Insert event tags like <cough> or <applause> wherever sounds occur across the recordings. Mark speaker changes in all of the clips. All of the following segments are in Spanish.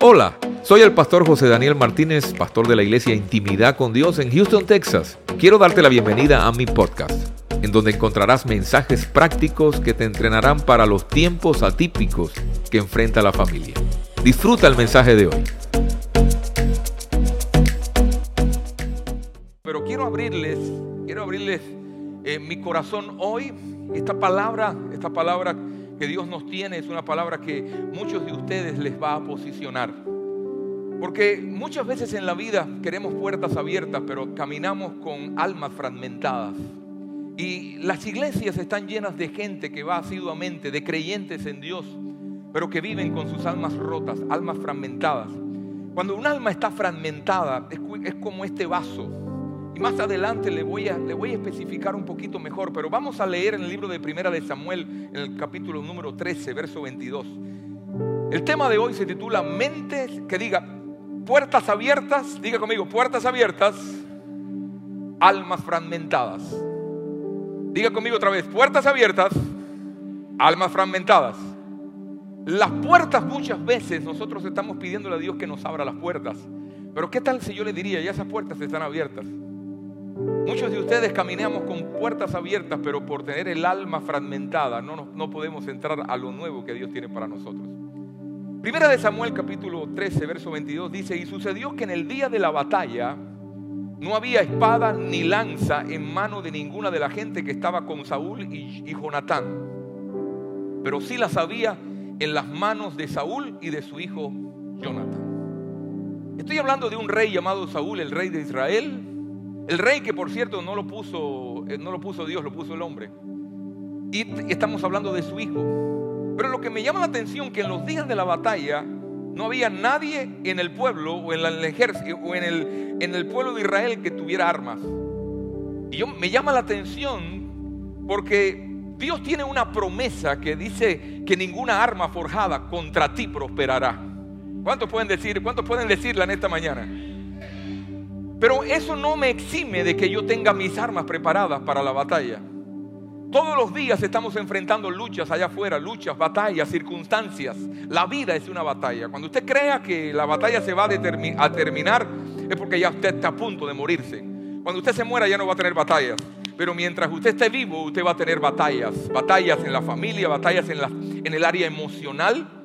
Speaker 1: Hola, soy el pastor José Daniel Martínez, pastor de la iglesia Intimidad con Dios en Houston, Texas. Quiero darte la bienvenida a mi podcast, en donde encontrarás mensajes prácticos que te entrenarán para los tiempos atípicos que enfrenta la familia. Disfruta el mensaje de hoy. Pero quiero abrirles, quiero abrirles eh, mi corazón hoy. Esta palabra, esta palabra que Dios nos tiene es una palabra que muchos de ustedes les va a posicionar. Porque muchas veces en la vida queremos puertas abiertas, pero caminamos con almas fragmentadas. Y las iglesias están llenas de gente que va asiduamente, de creyentes en Dios, pero que viven con sus almas rotas, almas fragmentadas. Cuando un alma está fragmentada, es, como este vaso. Más adelante le voy, a, le voy a especificar un poquito mejor, pero vamos a leer en el libro de Primera de Samuel, en el capítulo número 13, verso 22. El tema de hoy se titula Mentes, que diga, puertas abiertas, diga conmigo, puertas abiertas, almas fragmentadas. Diga conmigo otra vez, puertas abiertas, almas fragmentadas. Las puertas muchas veces nosotros estamos pidiéndole a Dios que nos abra las puertas. Pero ¿qué tal si yo le diría, ya esas puertas están abiertas? Muchos de ustedes caminamos con puertas abiertas, pero por tener el alma fragmentada no, no podemos entrar a lo nuevo que Dios tiene para nosotros. Primera de Samuel capítulo 13, verso 22 dice, y sucedió que en el día de la batalla no había espada ni lanza en mano de ninguna de la gente que estaba con Saúl y, y Jonatán, pero sí las había en las manos de Saúl y de su hijo Jonatán. Estoy hablando de un rey llamado Saúl, el rey de Israel, el rey que por cierto no lo puso, eh, no lo puso Dios, lo puso el hombre. Y estamos hablando de su hijo. Pero lo que me llama la atención que en los días de la batalla no había nadie en el pueblo o en el ejército o en el, en el pueblo de Israel que tuviera armas. Y yo, me llama la atención porque Dios tiene una promesa que dice que ninguna arma forjada contra ti prosperará. ¿Cuántos pueden decir, cuántos pueden decirla en esta mañana? Pero eso no me exime de que yo tenga mis armas preparadas para la batalla. Todos los días estamos enfrentando luchas allá afuera, luchas, batallas, circunstancias. La vida es una batalla. Cuando usted crea que la batalla se va a, terminar, es porque ya usted está a punto de morirse. Cuando usted se muera ya no va a tener batallas. Pero mientras usted esté vivo, usted va a tener batallas. Batallas en la familia, batallas en, el área emocional,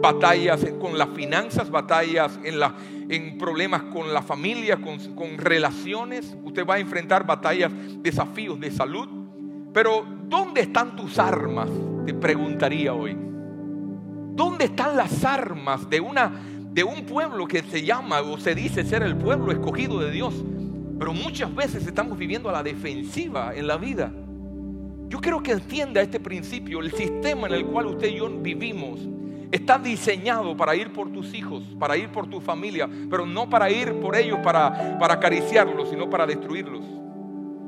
Speaker 1: batallas con las finanzas, batallas en, la, en problemas con la familia, con, con relaciones. Usted va a enfrentar batallas, desafíos de salud pero ¿dónde están tus armas? Te preguntaría hoy. ¿Dónde están las armas de, una, de un pueblo que se llama o se dice ser el pueblo escogido de Dios? Pero muchas veces estamos viviendo a la defensiva en la vida. Yo quiero que entienda este principio. El sistema en el cual usted y yo vivimos está diseñado para ir por tus hijos, para ir por tu familia, pero no para ir por ellos, para, para acariciarlos, sino para destruirlos.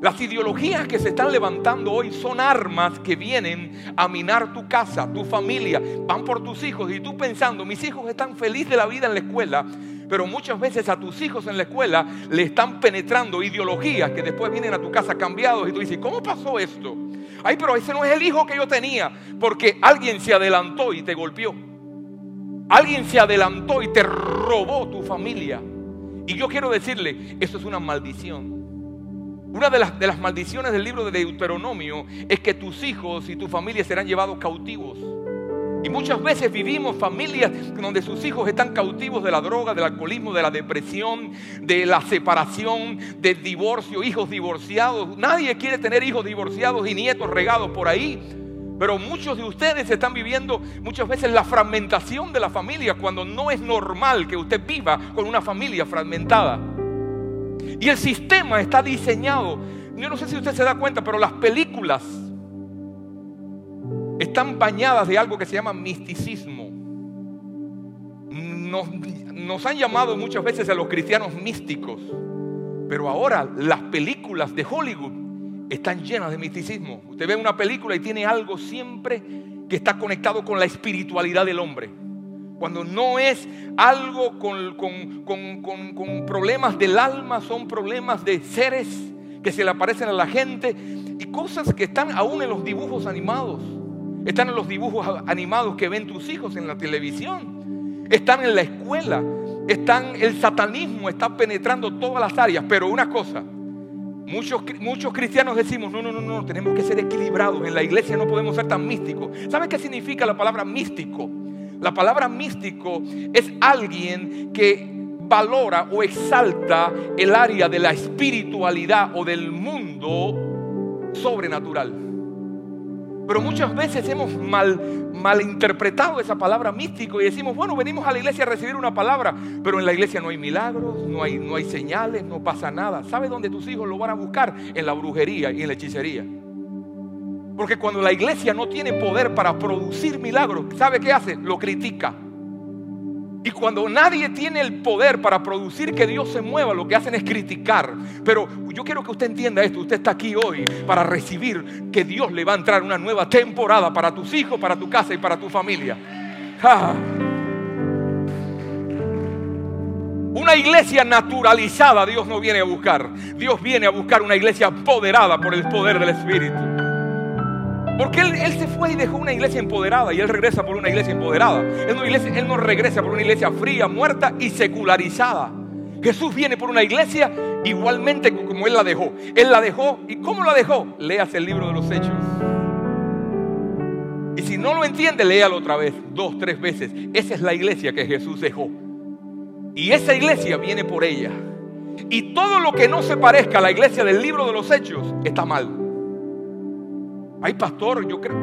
Speaker 1: Las ideologías que se están levantando hoy son armas que vienen a minar tu casa, tu familia, van por tus hijos y tú pensando, mis hijos están felices de la vida en la escuela, pero muchas veces a tus hijos en la escuela le están penetrando ideologías que después vienen a tu casa cambiados y tú dices, ¿cómo pasó esto? Ay, pero ese no es el hijo que yo tenía, porque alguien se adelantó y te golpeó. Alguien se adelantó y te robó tu familia. Y yo quiero decirle, eso es una maldición. Una de las, maldiciones del libro de Deuteronomio es que tus hijos y tu familia serán llevados cautivos. Y muchas veces vivimos familias donde sus hijos están cautivos de la droga, del alcoholismo, de la depresión, de la separación, del divorcio, hijos divorciados. Nadie quiere tener hijos divorciados y nietos regados por ahí. Pero muchos de ustedes están viviendo muchas veces la fragmentación de la familia cuando no es normal que usted viva con una familia fragmentada. Y el sistema está diseñado. Yo no sé si usted se da cuenta, pero las películas están bañadas de algo que se llama misticismo. Nos, han llamado muchas veces a los cristianos místicos, pero ahora las películas de Hollywood están llenas de misticismo. Usted ve una película y tiene algo siempre que está conectado con la espiritualidad del hombre cuando no es algo con, problemas del alma, son problemas de seres que se le aparecen a la gente y cosas que están aún en los dibujos animados. están en los dibujos animados que ven tus hijos en la televisión, están en la escuela, están el satanismo está penetrando todas las áreas, pero una cosa, Muchos, muchos, cristianos decimos, no, no, no, no, tenemos que ser equilibrados. En la iglesia no podemos ser tan místicos. ¿Sabe qué significa la palabra místico? La palabra místico es alguien que valora o exalta el área de la espiritualidad o del mundo sobrenatural. Pero muchas veces hemos mal, malinterpretado esa palabra místico y decimos, bueno, venimos a la iglesia a recibir una palabra, pero en la iglesia no hay milagros, no hay, no hay señales, no pasa nada. ¿Sabe dónde tus hijos lo van a buscar? En la brujería y en la hechicería. Porque cuando la iglesia no tiene poder para producir milagros, ¿sabe qué hace? Lo critica. Y cuando nadie tiene el poder para producir que Dios se mueva, lo que hacen es criticar. Pero yo quiero que usted entienda esto. Usted está aquí hoy para recibir que Dios le va a entrar una nueva temporada para tus hijos, para tu casa y para tu familia. Una iglesia naturalizada Dios no viene a buscar. Dios viene a buscar una iglesia apoderada por el poder del Espíritu. Porque él, se fue y dejó una iglesia empoderada y él regresa por una iglesia empoderada. Él no, iglesia, él no regresa por una iglesia fría, muerta y secularizada. Jesús viene por una iglesia igualmente como Él la dejó. Él la dejó. ¿Y cómo la dejó? Leas el libro de los Hechos. Y si no lo entiende, léalo otra vez, dos, tres veces. Esa es la iglesia que Jesús dejó. Y esa iglesia viene por ella. Y todo lo que no se parezca a la iglesia del libro de los Hechos está mal. Ay, pastor, yo creo.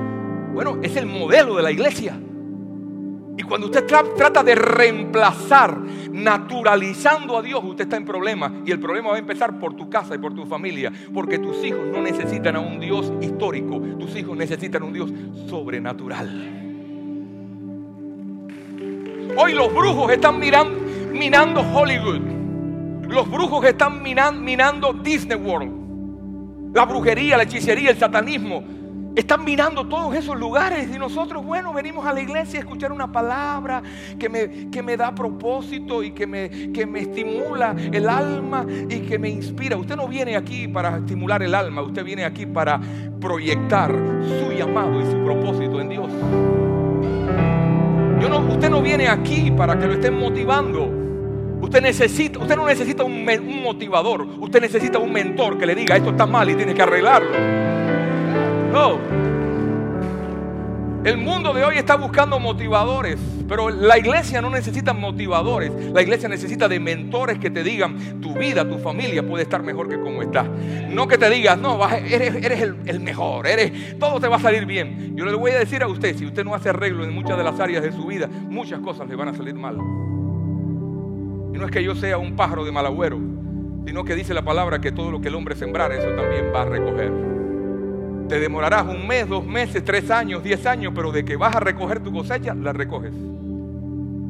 Speaker 1: Bueno, es el modelo de la iglesia. Y cuando usted trata de reemplazar, naturalizando a Dios, usted está en problema. Y el problema va a empezar por tu casa y por tu familia. Porque tus hijos no necesitan a un Dios histórico. Tus hijos necesitan a un Dios sobrenatural. Hoy los brujos están mirando, minando Hollywood. Los brujos están minando Disney World. La brujería, la hechicería, el satanismo están mirando todos esos lugares y nosotros, bueno, venimos a la iglesia a escuchar una palabra que me, que me da propósito y que me, que me estimula el alma y que me inspira. Usted no viene aquí para estimular el alma, usted viene aquí para proyectar su llamado y su propósito en Dios. Yo no, usted no viene aquí para que lo estén motivando. Usted, necesita, usted no necesita un, un motivador, usted necesita un mentor que le diga esto está mal y tiene que arreglarlo. No. El mundo de hoy está buscando motivadores, pero la iglesia no necesita motivadores. La iglesia necesita de mentores que te digan, tu vida, tu familia puede estar mejor que como está. No que te digas, no, eres, eres el, el, mejor, eres, todo te va a salir bien. Yo le voy a decir a usted, si usted no hace arreglo en muchas de las áreas de su vida, muchas cosas le van a salir mal. Y no es que yo sea un pájaro de mal agüero, sino que dice la palabra que todo lo que el hombre sembrar, eso también va a recoger. Te demorarás un mes, dos meses, tres años, diez años, pero de que vas a recoger tu cosecha, la recoges.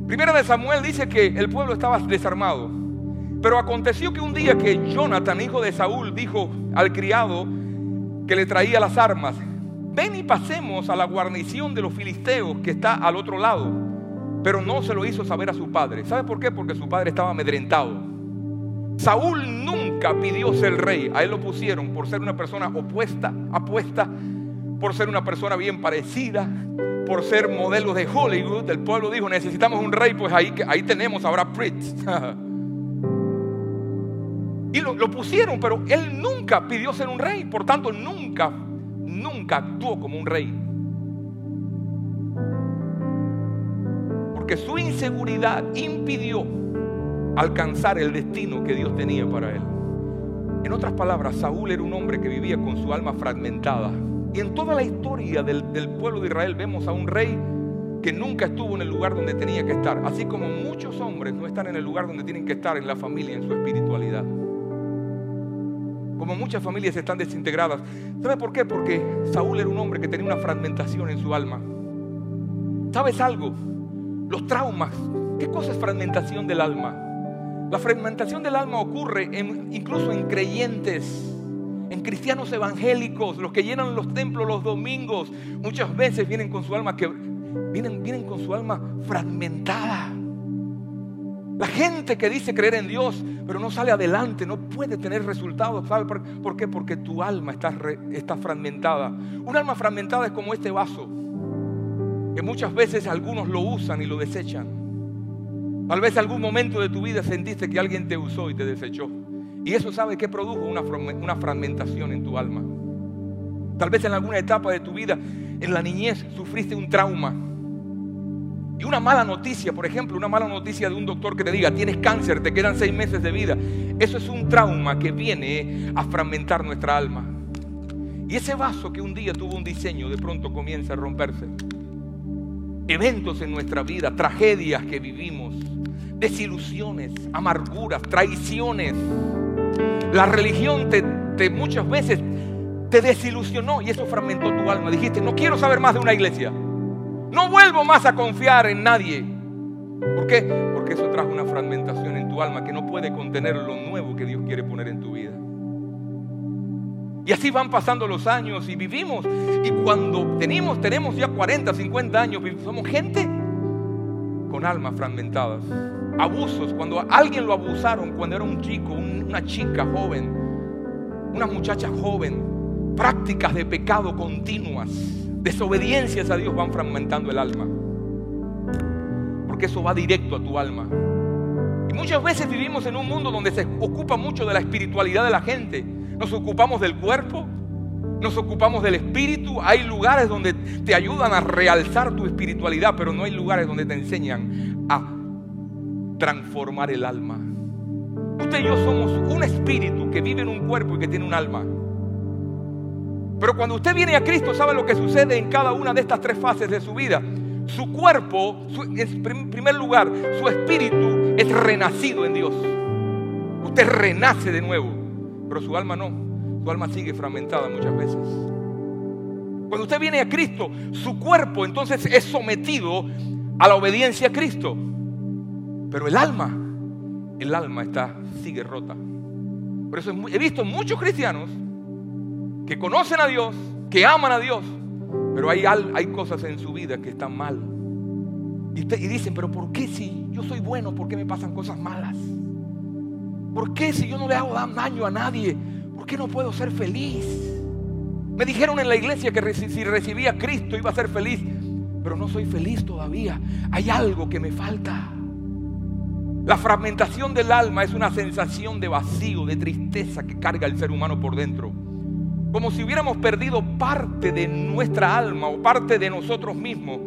Speaker 1: Primero de Samuel dice que el pueblo estaba desarmado. Pero aconteció que un día que Jonathan, hijo de Saúl, dijo al criado que le traía las armas, ven y pasemos a la guarnición de los filisteos que está al otro lado. Pero no se lo hizo saber a su padre. ¿Sabe por qué? Porque su padre estaba amedrentado. Saúl nunca pidió ser rey. A él lo pusieron por ser una persona opuesta, apuesta, por ser una persona bien parecida, por ser modelo de Hollywood. El pueblo dijo, necesitamos un rey, pues ahí, ahí tenemos ahora Prince. <laughs> y lo, lo pusieron, pero él nunca pidió ser un rey. Por tanto, nunca, nunca actuó como un rey. Porque su inseguridad impidió alcanzar el destino que Dios tenía para él. En otras palabras, Saúl era un hombre que vivía con su alma fragmentada. Y en toda la historia del, pueblo de Israel vemos a un rey que nunca estuvo en el lugar donde tenía que estar, así como muchos hombres no están en el lugar donde tienen que estar en la familia, en su espiritualidad. Como muchas familias están desintegradas. ¿Sabe por qué? Porque Saúl era un hombre que tenía una fragmentación en su alma. ¿Sabes algo? Los traumas. ¿Qué cosa es fragmentación del alma? La fragmentación del alma ocurre incluso en creyentes, en cristianos evangélicos, los que llenan los templos los domingos, muchas veces vienen con su alma que vienen, vienen con su alma fragmentada. La gente que dice creer en Dios, pero no sale adelante, no puede tener resultados. ¿Sabe por, qué? Porque tu alma está, está fragmentada. Un alma fragmentada es como este vaso. que muchas veces algunos lo usan y lo desechan. Tal vez algún momento de tu vida sentiste que alguien te usó y te desechó. Y eso sabe que produjo una, una fragmentación en tu alma. Tal vez en alguna etapa de tu vida, en la niñez, sufriste un trauma. Y una mala noticia, por ejemplo, una mala noticia de un doctor que te diga, tienes cáncer, te quedan seis meses de vida. Eso es un trauma que viene a fragmentar nuestra alma. Y ese vaso que un día tuvo un diseño, de pronto comienza a romperse. Eventos en nuestra vida, tragedias que vivimos, desilusiones, amarguras, traiciones. La religión te, muchas veces te desilusionó y eso fragmentó tu alma. Dijiste, no quiero saber más de una iglesia. No vuelvo más a confiar en nadie. ¿Por qué? Porque eso trajo una fragmentación en tu alma que no puede contener lo nuevo que Dios quiere poner en tu vida. Y así van pasando los años y vivimos. Y cuando tenemos, tenemos ya 40, 50 años, somos gente con almas fragmentadas. Abusos, cuando alguien lo abusaron cuando era un chico, una chica joven, una muchacha joven, prácticas de pecado continuas, desobediencias a Dios van fragmentando el alma. Porque eso va directo a tu alma. Y muchas veces vivimos en un mundo donde se ocupa mucho de la espiritualidad de la gente nos ocupamos del cuerpo, nos ocupamos del espíritu. Hay lugares donde te ayudan a realzar tu espiritualidad, pero no hay lugares donde te enseñan a transformar el alma. Usted y yo somos un espíritu que vive en un cuerpo y que tiene un alma. Pero cuando usted viene a Cristo, sabe lo que sucede en cada una de estas tres fases de su vida. Su cuerpo, en primer lugar, su espíritu es renacido en Dios. Usted renace de nuevo. Pero su alma no. Su alma sigue fragmentada muchas veces. Cuando usted viene a Cristo, su cuerpo entonces es sometido a la obediencia a Cristo. Pero el alma, el alma está, sigue rota. Por eso he visto muchos cristianos que conocen a Dios, que aman a Dios, pero hay, hay cosas en su vida que están mal. Y, y dicen, pero ¿por qué si yo soy bueno, por qué me pasan cosas malas? ¿Por qué si yo no le hago daño a nadie? ¿Por qué no puedo ser feliz? Me dijeron en la iglesia que si recibía a Cristo iba a ser feliz, pero no soy feliz todavía. Hay algo que me falta. La fragmentación del alma es una sensación de vacío, de tristeza que carga el ser humano por dentro. Como si hubiéramos perdido parte de nuestra alma o parte de nosotros mismos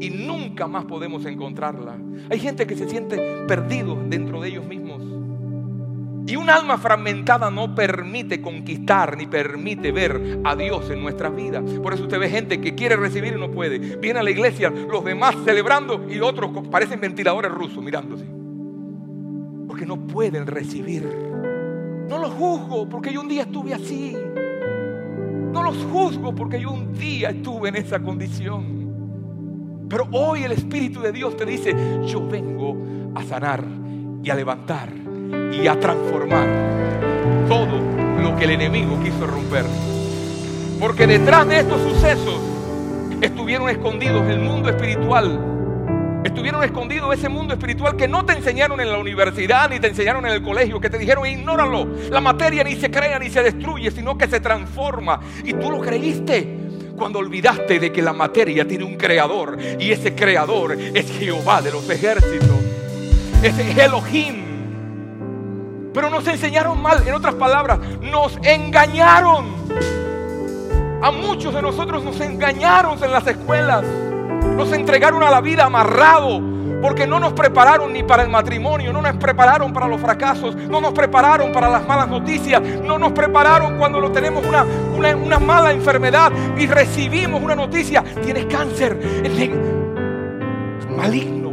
Speaker 1: y nunca más podemos encontrarla. Hay gente que se siente perdido dentro de ellos mismos. Y un alma fragmentada no permite conquistar ni permite ver a Dios en nuestras vidas. Por eso usted ve gente que quiere recibir y no puede. Viene a la iglesia, los demás celebrando y otros parecen ventiladores rusos mirándose. Porque no pueden recibir. No los juzgo porque yo un día estuve así. No los juzgo porque yo un día estuve en esa condición. Pero hoy el Espíritu de Dios te dice, yo vengo a sanar y a levantar y a transformar todo lo que el enemigo quiso romper. Porque detrás de estos sucesos estuvieron escondidos el mundo espiritual. Estuvieron escondidos ese mundo espiritual que no te enseñaron en la universidad ni te enseñaron en el colegio, que te dijeron ignóralo. La materia ni se crea ni se destruye, sino que se transforma. Y tú lo creíste cuando olvidaste de que la materia tiene un creador y ese creador es Jehová de los ejércitos. Es Elohim pero nos enseñaron mal, en otras palabras, nos engañaron. A muchos de nosotros nos engañaron en las escuelas. Nos entregaron a la vida amarrado porque no nos prepararon ni para el matrimonio, no nos prepararon para los fracasos, no nos prepararon para las malas noticias, no nos prepararon cuando lo tenemos una, una, mala enfermedad y recibimos una noticia, tienes cáncer, maligno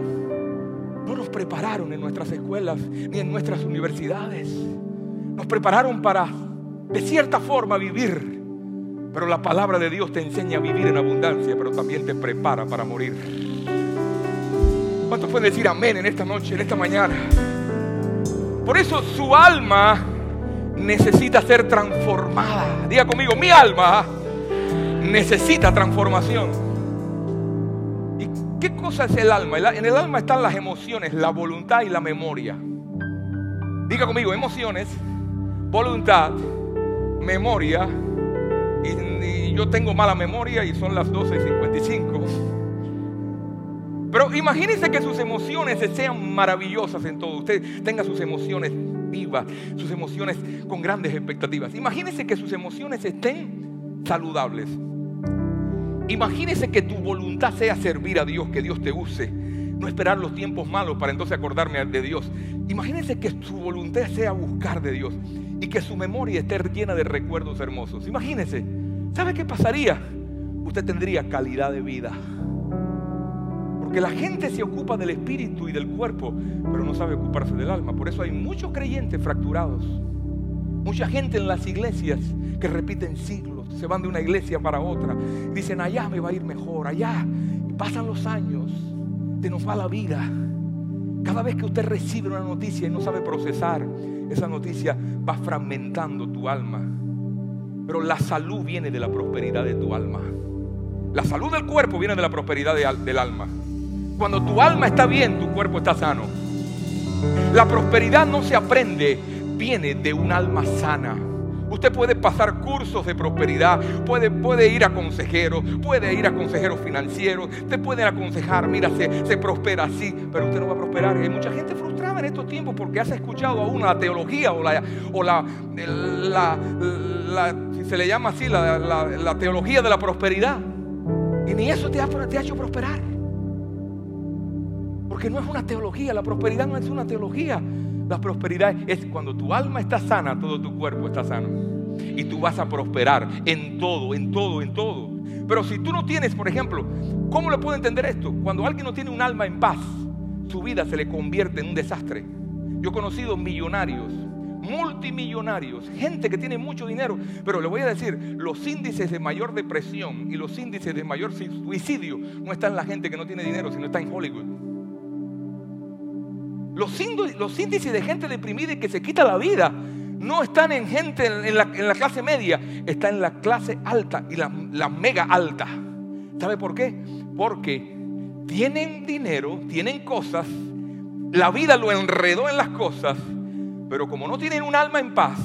Speaker 1: prepararon en nuestras escuelas ni en nuestras universidades. Nos prepararon para, de cierta forma, vivir. Pero la palabra de Dios te enseña a vivir en abundancia, pero también te prepara para morir. ¿Cuántos pueden decir amén en esta noche, en esta mañana? Por eso su alma necesita ser transformada. Diga conmigo, mi alma necesita transformación. ¿Qué cosa es el alma? En el alma están las emociones, la voluntad y la memoria. Diga conmigo, emociones, voluntad, memoria. Yo tengo mala memoria y son las 12.55. Pero imagínense que sus emociones sean maravillosas en todo. Usted tenga sus emociones vivas, sus emociones con grandes expectativas. Imagínense que sus emociones estén saludables. Imagínese que tu voluntad sea servir a Dios, que Dios te use. No esperar los tiempos malos para entonces acordarme de Dios. Imagínese que su voluntad sea buscar de Dios y que su memoria esté llena de recuerdos hermosos. Imagínese, ¿sabe qué pasaría? Usted tendría calidad de vida. Porque la gente se ocupa del espíritu y del cuerpo, pero no sabe ocuparse del alma. Por eso hay muchos creyentes fracturados. Mucha gente en las iglesias que repiten siglos, se van de una iglesia para otra. Dicen, allá me va a ir mejor, allá. Pasan los años, se nos va la vida. Cada vez que usted recibe una noticia y no sabe procesar, esa noticia va fragmentando tu alma. Pero la salud viene de la prosperidad de tu alma. La salud del cuerpo viene de la prosperidad del alma. Cuando tu alma está bien, tu cuerpo está sano. La prosperidad no se aprende, viene de un alma sana. Usted puede pasar cursos de prosperidad, puede, puede ir a consejeros, puede ir a consejeros financieros, te pueden aconsejar, mira, se, prospera así, pero usted no va a prosperar. Hay mucha gente frustrada en estos tiempos porque has escuchado aún la teología o la, o la, si se le llama así, la, teología de la prosperidad. Y ni eso te ha, te ha hecho prosperar. Porque no es una teología, la prosperidad no es una teología. La prosperidad es cuando tu alma está sana, todo tu cuerpo está sano. Y tú vas a prosperar en todo, en todo, en todo. Pero si tú no tienes, por ejemplo, ¿cómo le puedo entender esto? Cuando alguien no tiene un alma en paz, su vida se le convierte en un desastre. Yo he conocido millonarios, multimillonarios, gente que tiene mucho dinero, pero le voy a decir, los índices de mayor depresión y los índices de mayor suicidio no están en la gente que no tiene dinero, sino está en Hollywood. Los, índices de gente deprimida y que se quita la vida no están en gente en la, clase media, están en la clase alta y la, la mega alta. ¿Sabe por qué? Porque tienen dinero, tienen cosas, la vida lo enredó en las cosas, pero como no tienen un alma en paz,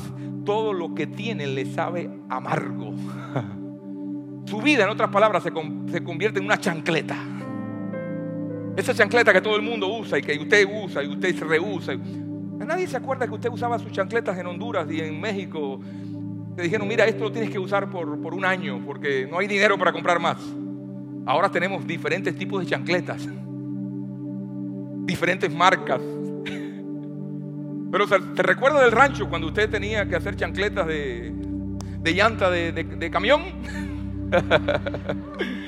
Speaker 1: todo lo que tienen le sabe amargo. <laughs> Su vida, en otras palabras, se convierte en una chancleta. Esa chancleta que todo el mundo usa y que usted usa y usted se rehúsa. Nadie se acuerda que usted usaba sus chancletas en Honduras y en México. Te dijeron, mira, esto lo tienes que usar por, por un año porque no hay dinero para comprar más. Ahora tenemos diferentes tipos de chancletas, diferentes marcas. <laughs> Pero ¿te recuerda del rancho cuando usted tenía que hacer chancletas de, de llanta de, de camión? <laughs>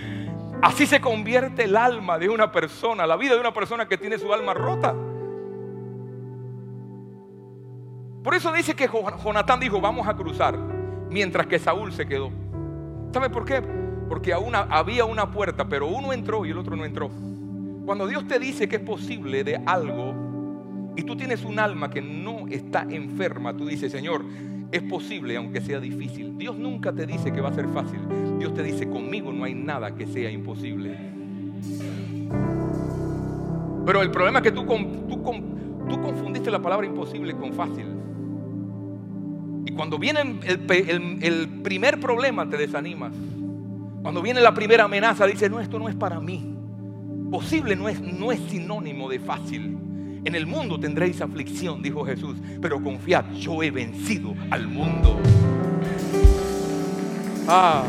Speaker 1: Así se convierte el alma de una persona, la vida de una persona que tiene su alma rota. Por eso dice que Jonatán dijo, vamos a cruzar, mientras que Saúl se quedó. ¿Sabe por qué? Porque había una puerta, pero uno entró y el otro no entró. Cuando Dios te dice que es posible de algo y tú tienes un alma que no está enferma, tú dices, Señor, es posible aunque sea difícil. Dios nunca te dice que va a ser fácil. Dios te dice, conmigo no hay nada que sea imposible. Pero el problema es que tú, confundiste la palabra imposible con fácil. Y cuando viene el, el, primer problema te desanimas. Cuando viene la primera amenaza dices, no, esto no es para mí. Posible no es, no es sinónimo de fácil. En el mundo tendréis aflicción, dijo Jesús, pero confiad, yo he vencido al mundo. Ah.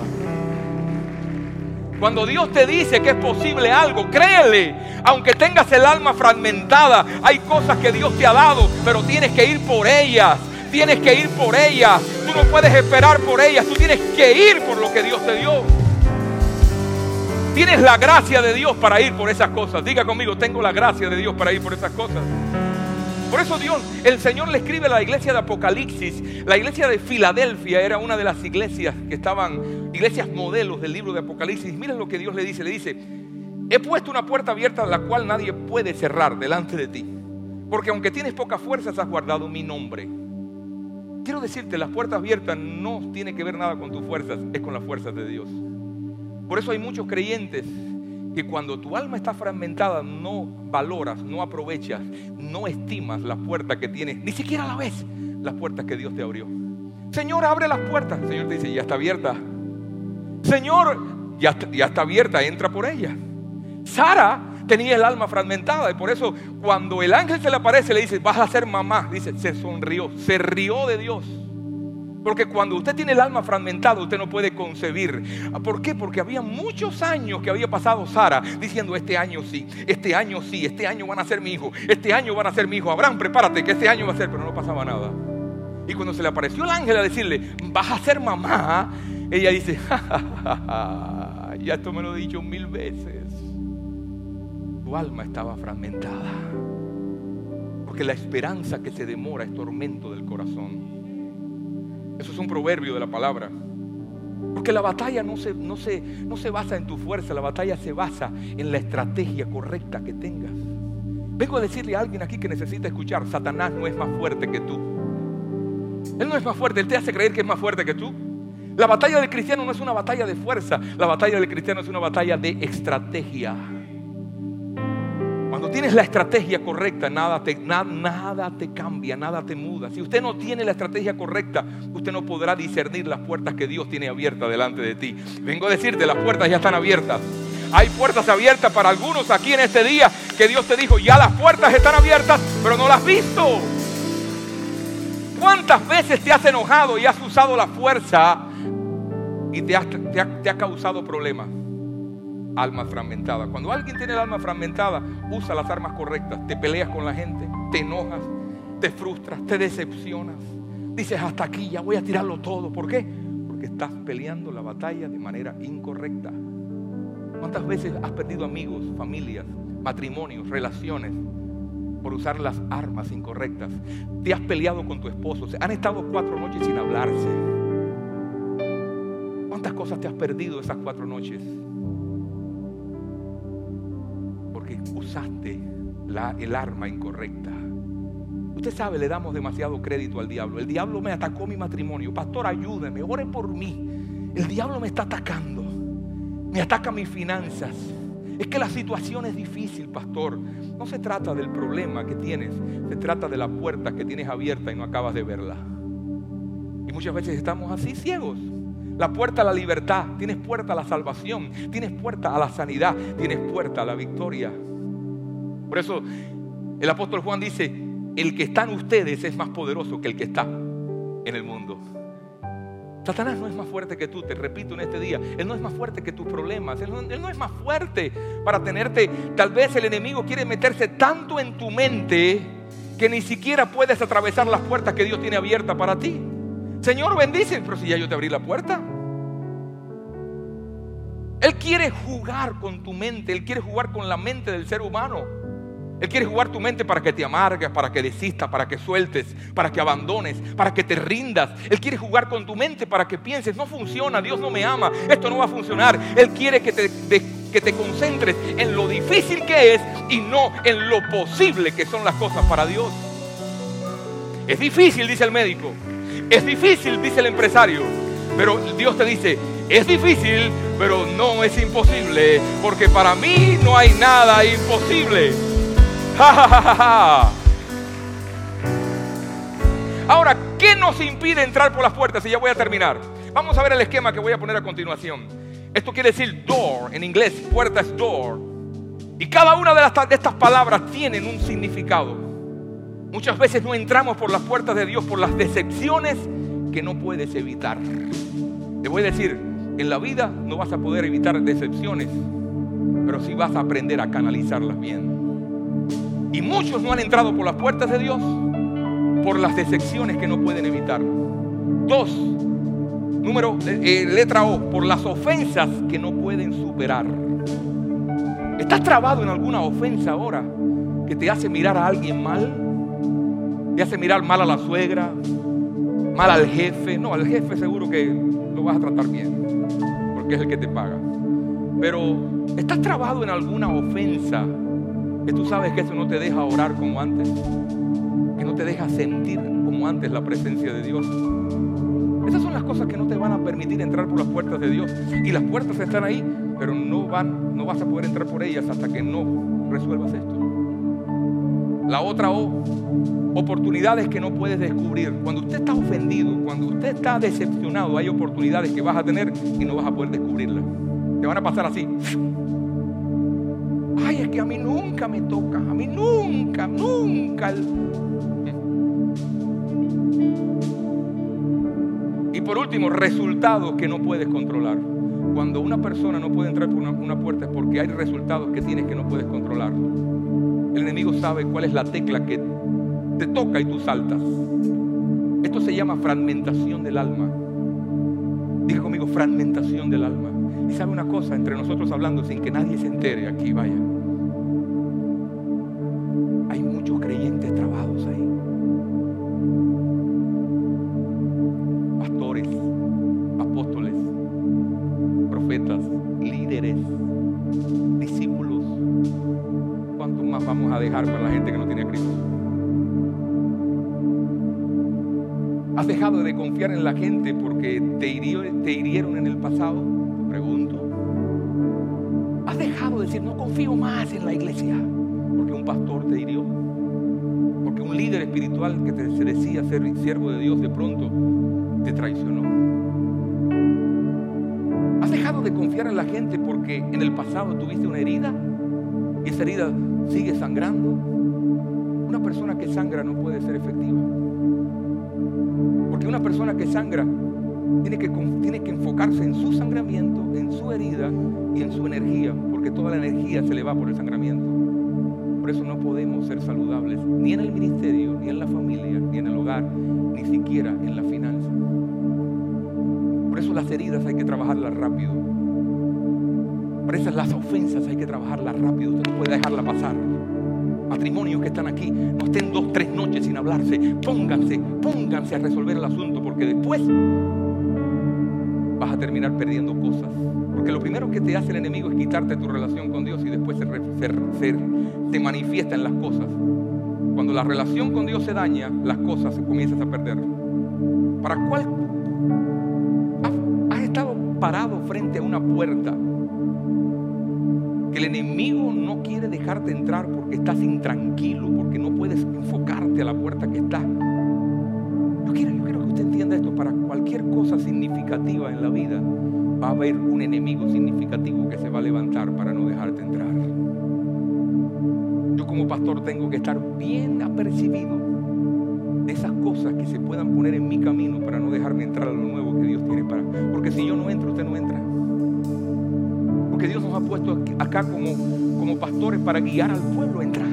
Speaker 1: Cuando Dios te dice que es posible algo, créele. Aunque tengas el alma fragmentada, hay cosas que Dios te ha dado, pero tienes que ir por ellas. Tienes que ir por ellas. Tú no puedes esperar por ellas. Tú tienes que ir por lo que Dios te dio. Tienes la gracia de Dios para ir por esas cosas. Diga conmigo, tengo la gracia de Dios para ir por esas cosas. Por eso Dios, el Señor le escribe a la iglesia de Apocalipsis. La iglesia de Filadelfia era una de las iglesias que estaban, iglesias modelos del libro de Apocalipsis. Miren lo que Dios le dice. Le dice, he puesto una puerta abierta la cual nadie puede cerrar delante de ti. Porque aunque tienes pocas fuerzas, has guardado mi nombre. Quiero decirte, las puertas abiertas no tiene que ver nada con tus fuerzas, es con las fuerzas de Dios. Por eso hay muchos creyentes que cuando tu alma está fragmentada no valoras, no aprovechas, no estimas las puertas que tienes, ni siquiera la ves, las puertas que Dios te abrió. Señor, abre las puertas. Señor te dice, ya está abierta. Señor, ya, ya está abierta, entra por ella. Sara tenía el alma fragmentada. Y por eso cuando el ángel se le aparece, le dice, vas a ser mamá. Dice, se sonrió, se rió de Dios. Porque cuando usted tiene el alma fragmentada, usted no puede concebir. ¿Por qué? Porque había muchos años que había pasado Sara diciendo, este año sí, este año sí, este año van a ser mi hijo, este año van a ser mi hijo. Abraham, prepárate, que este año va a ser, pero no pasaba nada. Y cuando se le apareció el ángel a decirle, vas a ser mamá, ella dice, <laughs> ya esto me lo he dicho mil veces. Tu alma estaba fragmentada. Porque la esperanza que se demora es tormento del corazón. Eso es un proverbio de la palabra. Porque la batalla no se, no, se, no se basa en tu fuerza, la batalla se basa en la estrategia correcta que tengas. Vengo a decirle a alguien aquí que necesita escuchar, Satanás no es más fuerte que tú. Él no es más fuerte, él te hace creer que es más fuerte que tú. La batalla del cristiano no es una batalla de fuerza, la batalla del cristiano es una batalla de estrategia. Cuando tienes la estrategia correcta, nada te, nada te cambia, nada te muda. Si usted no tiene la estrategia correcta, usted no podrá discernir las puertas que Dios tiene abiertas delante de ti. Vengo a decirte, las puertas ya están abiertas. Hay puertas abiertas para algunos aquí en este día que Dios te dijo, ya las puertas están abiertas, pero no las has visto. ¿Cuántas veces te has enojado y has usado la fuerza y te, te ha causado problemas? Alma fragmentada. Cuando alguien tiene el alma fragmentada, usa las armas correctas. Te peleas con la gente, te enojas, te frustras, te decepcionas. Dices, hasta aquí ya voy a tirarlo todo. ¿Por qué? Porque estás peleando la batalla de manera incorrecta. ¿Cuántas veces has perdido amigos, familias, matrimonios, relaciones por usar las armas incorrectas? Te has peleado con tu esposo. han estado cuatro noches sin hablarse. ¿Cuántas cosas te has perdido esas cuatro noches? Porque usaste el arma incorrecta. Usted sabe, le damos demasiado crédito al diablo. El diablo me atacó mi matrimonio. Pastor, ayúdeme, ore por mí. El diablo me está atacando. Me ataca mis finanzas. Es que la situación es difícil, pastor. No se trata del problema que tienes, se trata de la puerta que tienes abierta y no acabas de verla. Y muchas veces estamos así ciegos. La puerta a la libertad, tienes puerta a la salvación, tienes puerta a la sanidad, tienes puerta a la victoria. Por eso el apóstol Juan dice, el que está en ustedes es más poderoso que el que está en el mundo. Satanás no es más fuerte que tú, te repito en este día. Él no es más fuerte que tus problemas. Él no, él no, es más fuerte para tenerte. Tal vez el enemigo quiere meterse tanto en tu mente que ni siquiera puedes atravesar las puertas que Dios tiene abiertas para ti. Señor, bendice, pero si ya yo te abrí la puerta. Él quiere jugar con tu mente, Él quiere jugar con la mente del ser humano. Él quiere jugar tu mente para que te amargues, para que desistas, para que sueltes, para que abandones, para que te rindas. Él quiere jugar con tu mente para que pienses, no funciona, Dios no me ama, esto no va a funcionar. Él quiere que te, que te concentres en lo difícil que es y no en lo posible que son las cosas para Dios. Es difícil, dice el médico, es difícil, dice el empresario, pero Dios te dice, es difícil, pero no es imposible, porque para mí no hay nada imposible. <laughs> Ahora, ¿qué nos impide entrar por las puertas? Y ya voy a terminar. Vamos a ver el esquema que voy a poner a continuación. Esto quiere decir door, en inglés, puerta es door. Y cada una de, de estas palabras tienen un significado. Muchas veces no entramos por las puertas de Dios por las decepciones que no puedes evitar. Te voy a decir, en la vida no vas a poder evitar decepciones, pero sí vas a aprender a canalizarlas bien. Y muchos no han entrado por las puertas de Dios por las decepciones que no pueden evitar. Dos, número, eh, eh, letra O, por las ofensas que no pueden superar. ¿Estás trabado en alguna ofensa ahora que te hace mirar a alguien mal? Te hace mirar mal a la suegra, mal al jefe. No, al jefe seguro que lo vas a tratar bien, porque es el que te paga. Pero estás trabado en alguna ofensa que tú sabes que eso no te deja orar como antes, que no te deja sentir como antes la presencia de Dios. Esas son las cosas que no te van a permitir entrar por las puertas de Dios. Y las puertas están ahí, pero no, van, no vas a poder entrar por ellas hasta que no resuelvas esto. La otra O, oportunidades que no puedes descubrir. Cuando usted está ofendido, cuando usted está decepcionado, hay oportunidades que vas a tener y no vas a poder descubrirlas. Te van a pasar así. Ay, es que a mí nunca me toca, a mí nunca, nunca. Y por último, resultados que no puedes controlar. Cuando una persona no puede entrar por una, una, puerta es porque hay resultados que tienes que no puedes controlar. El enemigo sabe cuál es la tecla que te toca y tú saltas. Esto se llama fragmentación del alma. Diga conmigo, fragmentación del alma. Y sabe una cosa, entre nosotros hablando sin que nadie se entere aquí, vaya. Hay muchos te hirió? Porque un líder espiritual que te, se decía ser siervo de Dios de pronto te traicionó. ¿Has dejado de confiar en la gente porque en el pasado tuviste una herida y esa herida sigue sangrando? Una persona que sangra no puede ser efectiva. Porque una persona que sangra tiene que, tiene que enfocarse en su sangramiento, en su herida y en su energía, porque toda la energía se le va por el sangramiento. Por eso no podemos ser saludables ni en el ministerio, ni en la familia, ni en el hogar, ni siquiera en la finanza. Por eso las heridas hay que trabajarlas rápido. Por eso las ofensas hay que trabajarlas rápido. Usted no puede dejarla pasar matrimonios que están aquí, no estén dos, tres noches sin hablarse. Pónganse, pónganse a resolver el asunto, porque después vas a terminar perdiendo cosas. Porque lo primero que te hace el enemigo es quitarte tu relación con Dios y después se, manifiesta en las cosas. Cuando la relación con Dios se daña, las cosas se comienzan a perder. ¿Para cuál? has estado parado frente a una puerta que el enemigo no quiere dejarte entrar porque estás intranquilo, porque no puedes enfocarte a la puerta que está. Yo quiero, yo quiero que usted entienda esto. Para cualquier cosa significativa en la vida, va a haber un enemigo significativo que se va a levantar para no dejarte entrar. Como pastor tengo que estar bien apercibido de esas cosas que se puedan poner en mi camino para no dejarme entrar a lo nuevo que Dios tiene para. Porque si yo no entro, usted no entra. Porque Dios nos ha puesto acá como, como pastores para guiar al pueblo a entrar.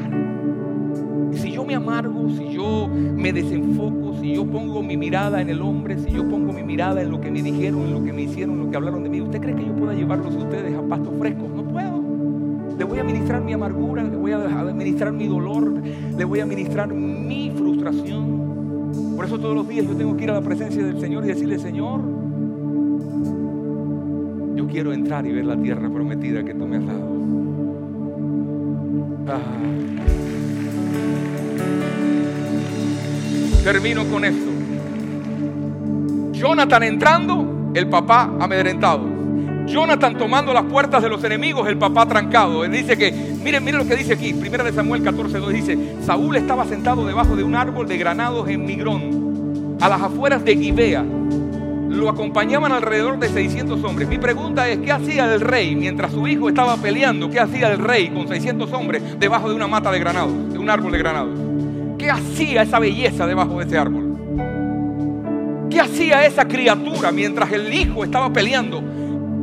Speaker 1: Y si yo me amargo, si yo me desenfoco, si yo pongo mi mirada en el hombre, si yo pongo mi mirada en lo que me dijeron, en lo que me hicieron, en lo que hablaron de mí, ¿usted cree que yo pueda llevarlos ustedes a pastos frescos? No puedo. Le voy a ministrar mi amargura, le voy a administrar mi dolor, le voy a administrar mi frustración. Por eso todos los días yo tengo que ir a la presencia del Señor y decirle, Señor, yo quiero entrar y ver la tierra prometida que tú me has dado. Ah. Termino con esto. Jonathan entrando, el papá amedrentado. Jonathan tomando las puertas de los enemigos, el papá trancado. Él dice que, miren, miren lo que dice aquí, primera de Samuel 14, 2 dice, Saúl estaba sentado debajo de un árbol de granados en Migrón, a las afueras de Gibea lo acompañaban alrededor de 600 hombres. Mi pregunta es, ¿qué hacía el rey mientras su hijo estaba peleando? ¿Qué hacía el rey con 600 hombres debajo de una mata de granados, de un árbol de granados? ¿Qué hacía esa belleza debajo de ese árbol? ¿Qué hacía esa criatura mientras el hijo estaba peleando?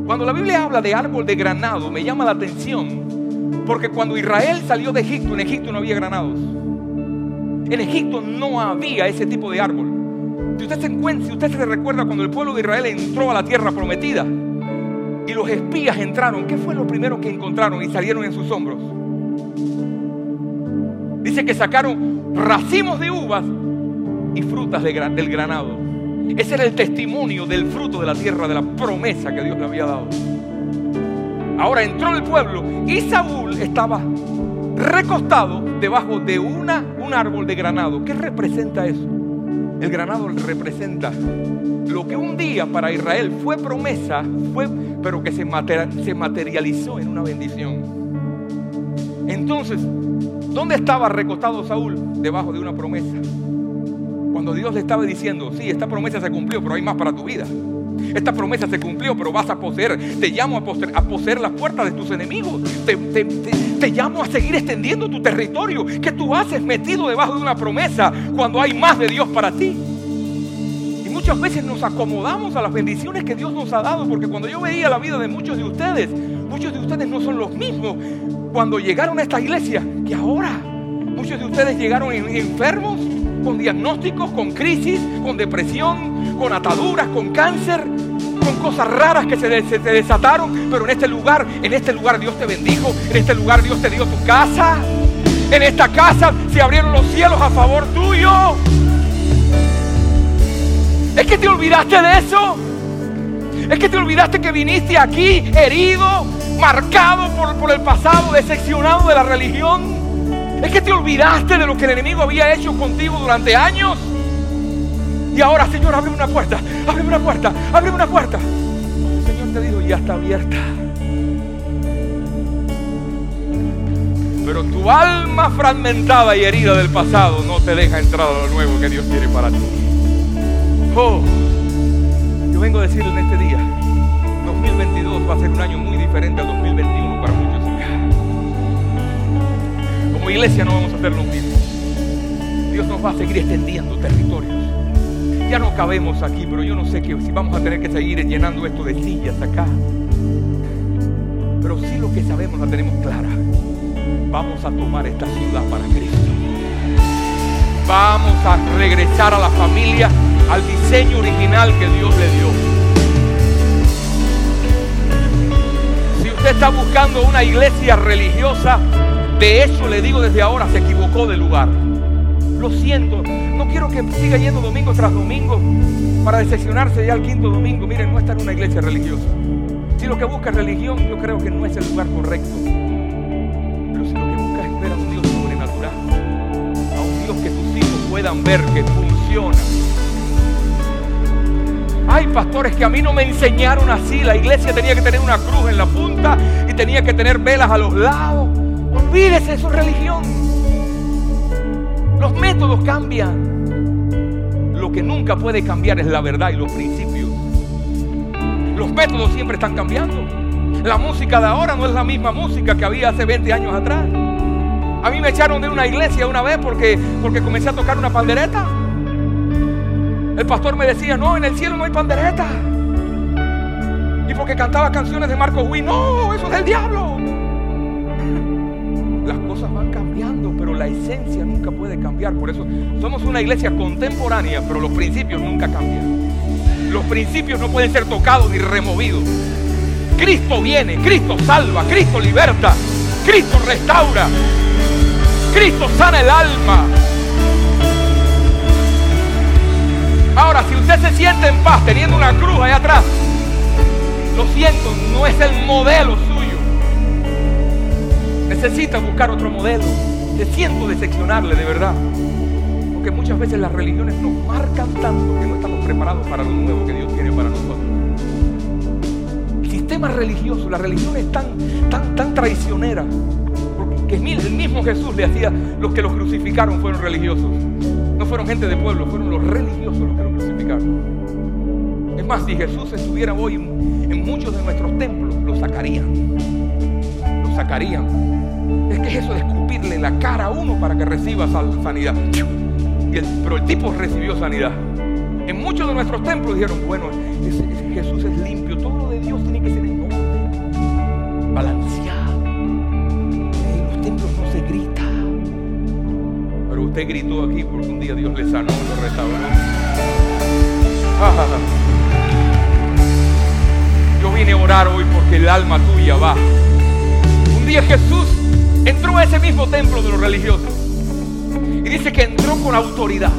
Speaker 1: Cuando la Biblia habla de árbol de granado, me llama la atención, porque cuando Israel salió de Egipto, en Egipto no había granados. En Egipto no había ese tipo de árbol. Si usted se encuentra, si usted se recuerda cuando el pueblo de Israel entró a la tierra prometida y los espías entraron, ¿qué fue lo primero que encontraron y salieron en sus hombros? Dice que sacaron racimos de uvas y frutas del granado. Ese era el testimonio del fruto de la tierra, de la promesa que Dios le había dado. Ahora entró el pueblo y Saúl estaba recostado debajo de una, un árbol de granado. ¿Qué representa eso? El granado representa lo que un día para Israel fue promesa, fue, pero que se, se materializó en una bendición. Entonces, ¿dónde estaba recostado Saúl? Debajo de una promesa. Cuando Dios le estaba diciendo, sí, esta promesa se cumplió, pero hay más para tu vida. Esta promesa se cumplió, pero vas a poseer. Te llamo a poseer, a poseer las puertas de tus enemigos. Te, llamo a seguir extendiendo tu territorio. ¿Qué tú haces metido debajo de una promesa cuando hay más de Dios para ti? Y muchas veces nos acomodamos a las bendiciones que Dios nos ha dado, porque cuando yo veía la vida de muchos de ustedes, muchos de ustedes no son los mismos cuando llegaron a esta iglesia que ahora. Muchos de ustedes llegaron en- enfermos, con diagnósticos, con crisis, con depresión, con ataduras, con cáncer, con cosas raras que se, de- se- se desataron, pero en este lugar, en este lugar Dios te bendijo, en este lugar Dios te dio tu casa, en esta casa se abrieron los cielos a favor tuyo. Es que te olvidaste de eso. Es que te olvidaste que viniste aquí herido, marcado por, por el pasado, decepcionado de la religión. Es que te olvidaste de lo que el enemigo había hecho contigo durante años. Y ahora, Señor, abre una puerta, abre una puerta, abre una puerta. El Señor te dijo, ya está abierta. Pero tu alma fragmentada y herida del pasado no te deja entrar a lo nuevo que Dios tiene para ti. Oh, yo vengo a decirle en este día, 2022 va a ser un año muy diferente al 2021 para acá. Iglesia no vamos a hacer lo mismo. Dios nos va a seguir extendiendo territorios. Ya no cabemos aquí, pero yo no sé que si vamos a tener que seguir llenando esto de sillas acá. Pero sí lo que sabemos la tenemos clara. Vamos a tomar esta ciudad para Cristo. Vamos a regresar a la familia, al diseño original que Dios le dio. Si usted está buscando una iglesia religiosa, de hecho le digo desde ahora, se equivocó de lugar. Lo siento, no quiero que siga yendo domingo tras domingo para decepcionarse ya al quinto domingo. Miren, no está en una iglesia religiosa. Si lo que busca es religión, yo creo que no es el lugar correcto. Pero si lo que busca es ver a un Dios sobrenatural, a un Dios que tus hijos puedan ver que funciona. Hay pastores que a mí no me enseñaron así. La iglesia tenía que tener una cruz en la punta y tenía que tener velas a los lados. Olvídese, eso es religión. Los métodos cambian. Lo que nunca puede cambiar es la verdad y los principios. Los métodos siempre están cambiando. La música de ahora no es la misma música que había hace 20 años atrás. A mí me echaron de una iglesia una vez porque, porque comencé a tocar una pandereta. El pastor me decía, no, en el cielo no hay pandereta. Y porque cantaba canciones de Marco Huy, no, eso es del diablo. Van cambiando, pero la esencia nunca puede cambiar. Por eso somos una iglesia contemporánea, pero los principios nunca cambian. Los principios no pueden ser tocados ni removidos. Cristo viene, Cristo salva, Cristo liberta, Cristo restaura, Cristo sana el alma. Ahora, si usted se siente en paz teniendo una cruz allá atrás, lo siento, no es el modelo suyo. Necesita buscar otro modelo. Te siento decepcionarle de verdad. Porque muchas veces las religiones nos marcan tanto que no estamos preparados para lo nuevo que Dios tiene para nosotros. El sistema religioso, la religión es tan, tan, tan traicionera. Porque el mismo Jesús le hacía, los que lo crucificaron fueron religiosos. No fueron gente de pueblo, fueron los religiosos los que lo crucificaron. Es más, si Jesús estuviera hoy en, en muchos de nuestros templos, lo sacarían. Lo sacarían. Es que es eso de escupirle la cara a uno para que reciba sanidad. Pero el tipo recibió sanidad. En muchos de nuestros templos dijeron, bueno, Jesús es limpio, todo lo de Dios tiene que ser en orden, balanceado. En los templos no se grita. Pero usted gritó aquí porque un día Dios le sanó, lo restauró. Ah. Yo vine a orar hoy porque el alma tuya va. Un día Jesús entró a ese mismo templo de los religiosos. Y dice que entró con autoridad.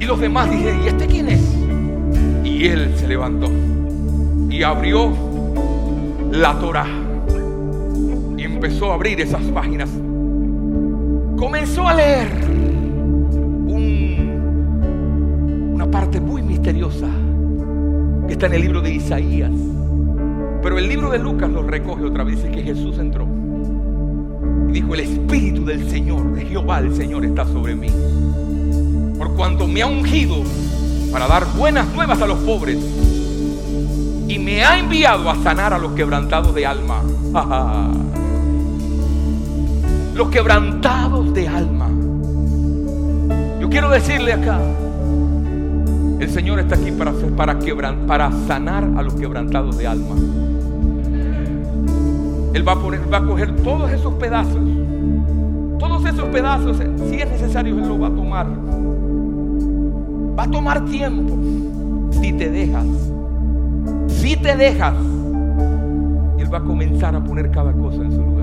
Speaker 1: Y los demás dijeron, ¿y este quién es? Y él se levantó y abrió la Torah. Y empezó a abrir esas páginas. Comenzó a leer un- una parte muy misteriosa que está en el libro de Isaías. Pero el libro de Lucas lo recoge otra vez. Dice que Jesús entró. Y dijo, el Espíritu del Señor, de Jehová el Señor está sobre mí. Por cuanto me ha ungido para dar buenas nuevas a los pobres. y me ha enviado a sanar a los quebrantados de alma. <laughs> los quebrantados de alma. Yo quiero decirle acá, el Señor está aquí para, para, para sanar a los quebrantados de alma. Él va a, poner, va a coger todos esos pedazos, todos esos pedazos, si es necesario, Él lo va a tomar. Va a tomar tiempo si te dejas. Si te dejas, Él va a comenzar a poner cada cosa en su lugar.